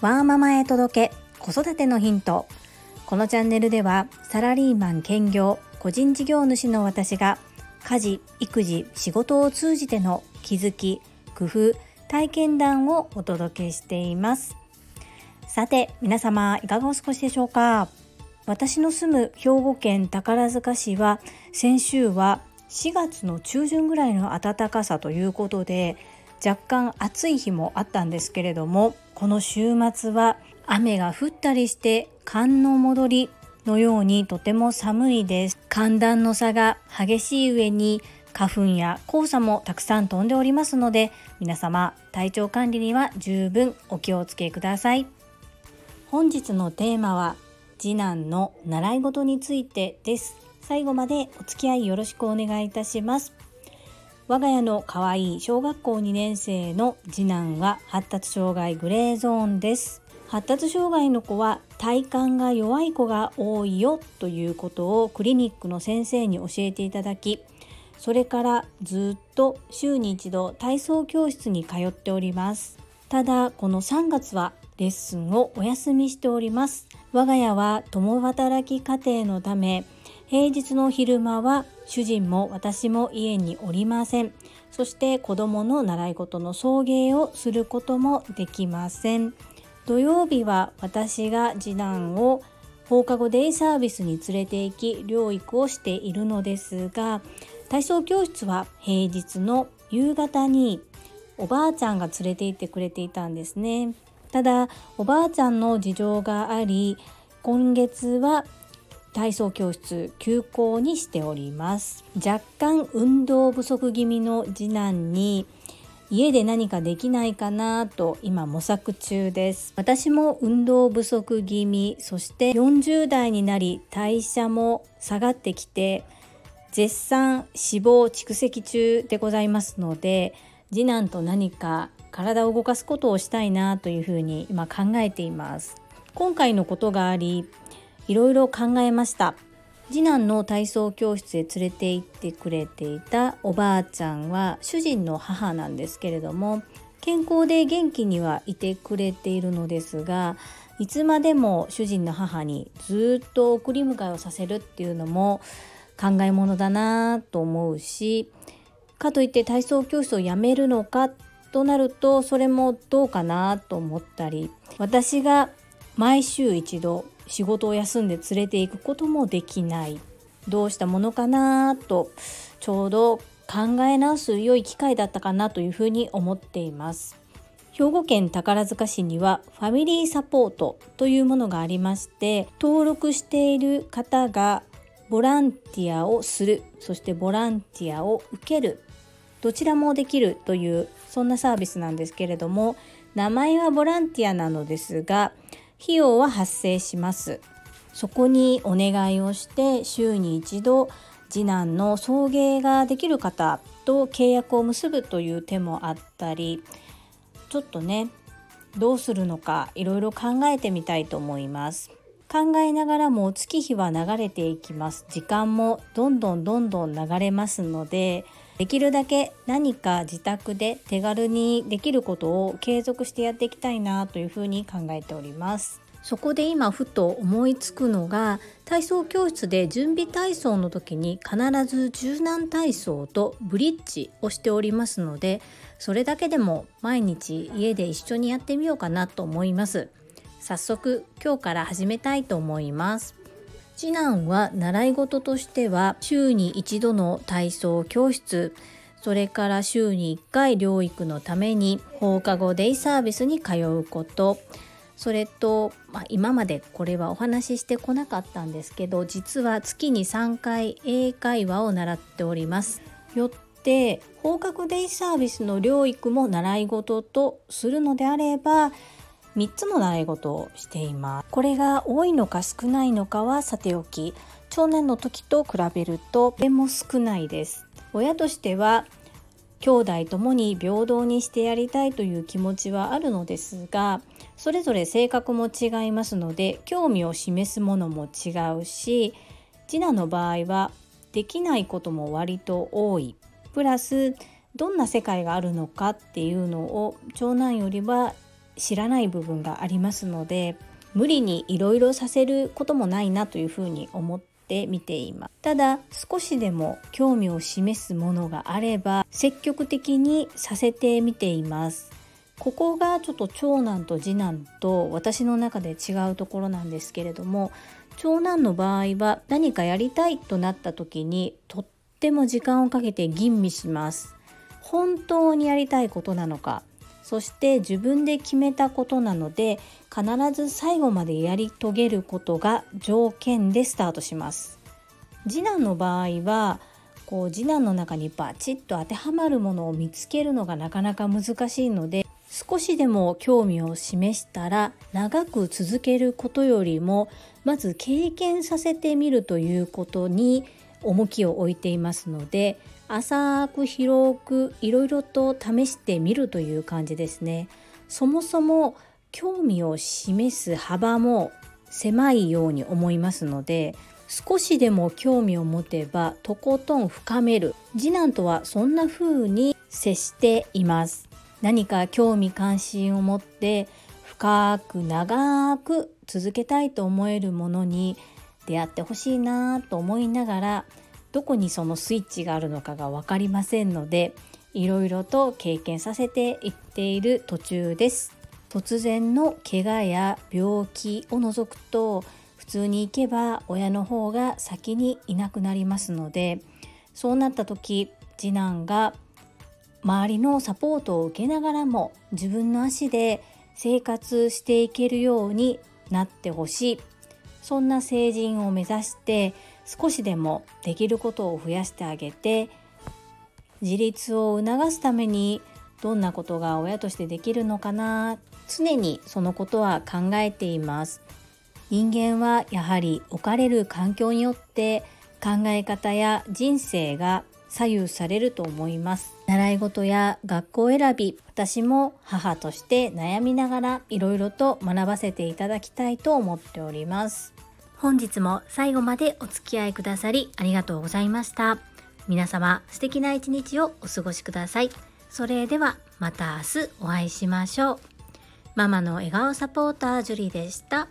ワーママへ届け子育てのヒント。このチャンネルではサラリーマン兼業個人事業主の私が家事育児仕事を通じての気づき工夫体験談をお届けしています。さて皆様いかがお過ごしでしょうか？私の住む兵庫県宝塚市は先週は4月の中旬ぐらいの暖かさということで若干暑い日もあったんですけれどもこの週末は雨が降ったりして寒の戻りのようにとても寒いです。寒暖の差が激しい上に花粉や黄砂もたくさん飛んでおりますので皆様体調管理には十分お気をつけください。本日のテーマは次男の習い事についてです。最後までお付き合いよろしくお願いいたします。我が家の可愛い小学校2年生の次男は発達障害グレーゾーンです。発達障害の子は体幹が弱い子が多いよということをクリニックの先生に教えていただきそれからずっと週に一度体操教室に通っております。ただこの3月はレッスンをお休みしております。我が家は共働き家庭のため平日の昼間は主人も私も家におりません。そして子供の習い事の送迎をすることもできません。土曜日は私が次男を放課後デイサービスに連れて行き療育をしているのですが体操教室は平日の夕方におばあちゃんが連れて行ってくれていたんですね。ただおばあちゃんの事情があり今月は体操教室休校にしております。若干運動不足気味の次男に家で何かできないかなと今模索中です。私も運動不足気味そして40代になり代謝も下がってきて絶賛脂肪蓄積中でございますので次男と何か体を動かすことをしたいなというふうに今考えています。今回のことがありいろいろ考えました。次男の体操教室へ連れて行ってくれていたおばあちゃんは主人の母なんですけれども健康で元気にはいてくれているのですがいつまでも主人の母にずっと送り迎えをさせるっていうのも考えものだなと思うしかといって体操教室をやめるのかとなるとそれもどうかなと思ったり私が毎週一度仕事を休んで連れて行くこともできない。どうしたものかなとちょうど考え直す良い機会だったかなというふうに思っています。兵庫県宝塚市にはファミリーサポートというものがありまして登録している方がボランティアをするそしてボランティアを受けるどちらもできるというそんなサービスなんですけれども名前はボランティアなのですが費用は発生します。そこにお願いをして週に一度次男の送迎ができる方と契約を結ぶという手もあったりちょっとねどうするのかいろいろ考えてみたいと思います。考えながらも月日は流れていきます。時間もどんどんどんどん流れますのでできるだけ何か自宅で手軽にできることを継続してやっていきたいなというふうに考えております。そこで今ふと思いつくのが体操教室で準備体操の時に必ず柔軟体操とブリッジをしておりますのでそれだけでも毎日家で一緒にやってみようかなと思います。早速今日から始めたいと思います。次男は習い事としては週に一度の体操教室。それから週に1回療育のために放課後デイサービスに通うこと。それと、まあ、今までこれはお話ししてこなかったんですけど実は月に3回英会話を習っております。よって放課後デイサービスの療育も習い事とするのであれば3つの習い事をしています。これが多いのか少ないのかはさておき長男の時と比べるととても少ないです。親としては兄弟ともに平等にしてやりたいという気持ちはあるのですがそれぞれ性格も違いますので興味を示すものも違うし次男の場合はできないことも割と多い。プラスどんな世界があるのかっていうのを長男よりは知らない部分がありますので無理にいろいろさせることもないなというふうに思って見ています。ただ少しでも興味を示すものがあれば積極的にさせてみています。ここがちょっと長男と次男と私の中で違うところなんですけれども長男の場合は何かやりたいとなった時にとっても時間をかけて吟味します。本当にやりたいことなのかそして自分で決めたことなので必ず最後までやり遂げることが条件でスタートします。次男の場合はこう次男の中にバチッと当てはまるものを見つけるのがなかなか難しいので少しでも興味を示したら長く続けることよりもまず経験させてみるということに重きを置いていますので浅く広くいろいろと試してみるという感じですね。そもそも興味を示す幅も狭いように思いますので少しでも興味を持てばとことん深める次男とはそんな風に接しています何か興味関心を持って深く長く続けたいと思えるものに出会ってほしいなと思いながらどこにそのスイッチがあるのかが分かりませんのでいろいろと経験させていっている途中です。突然の怪我や病気を除くと普通に行けば親の方が先にいなくなりますのでそうなった時次男が周りのサポートを受けながらも自分の足で生活していけるようになってほしい。そんな成人を目指して少しでもできることを増やしてあげて自立を促すためにどんなことが親としてできるのかな常にそのことは考えています。人間はやはり置かれる環境によって考え方や人生が左右されると思います。習い事や学校選び私も母として悩みながらいろいろと学ばせていただきたいと思っております。本日も最後までお付き合いくださりありがとうございました。皆様素敵な一日をお過ごしください。それではまた明日お会いしましょう。ママの笑顔サポータージュリでした。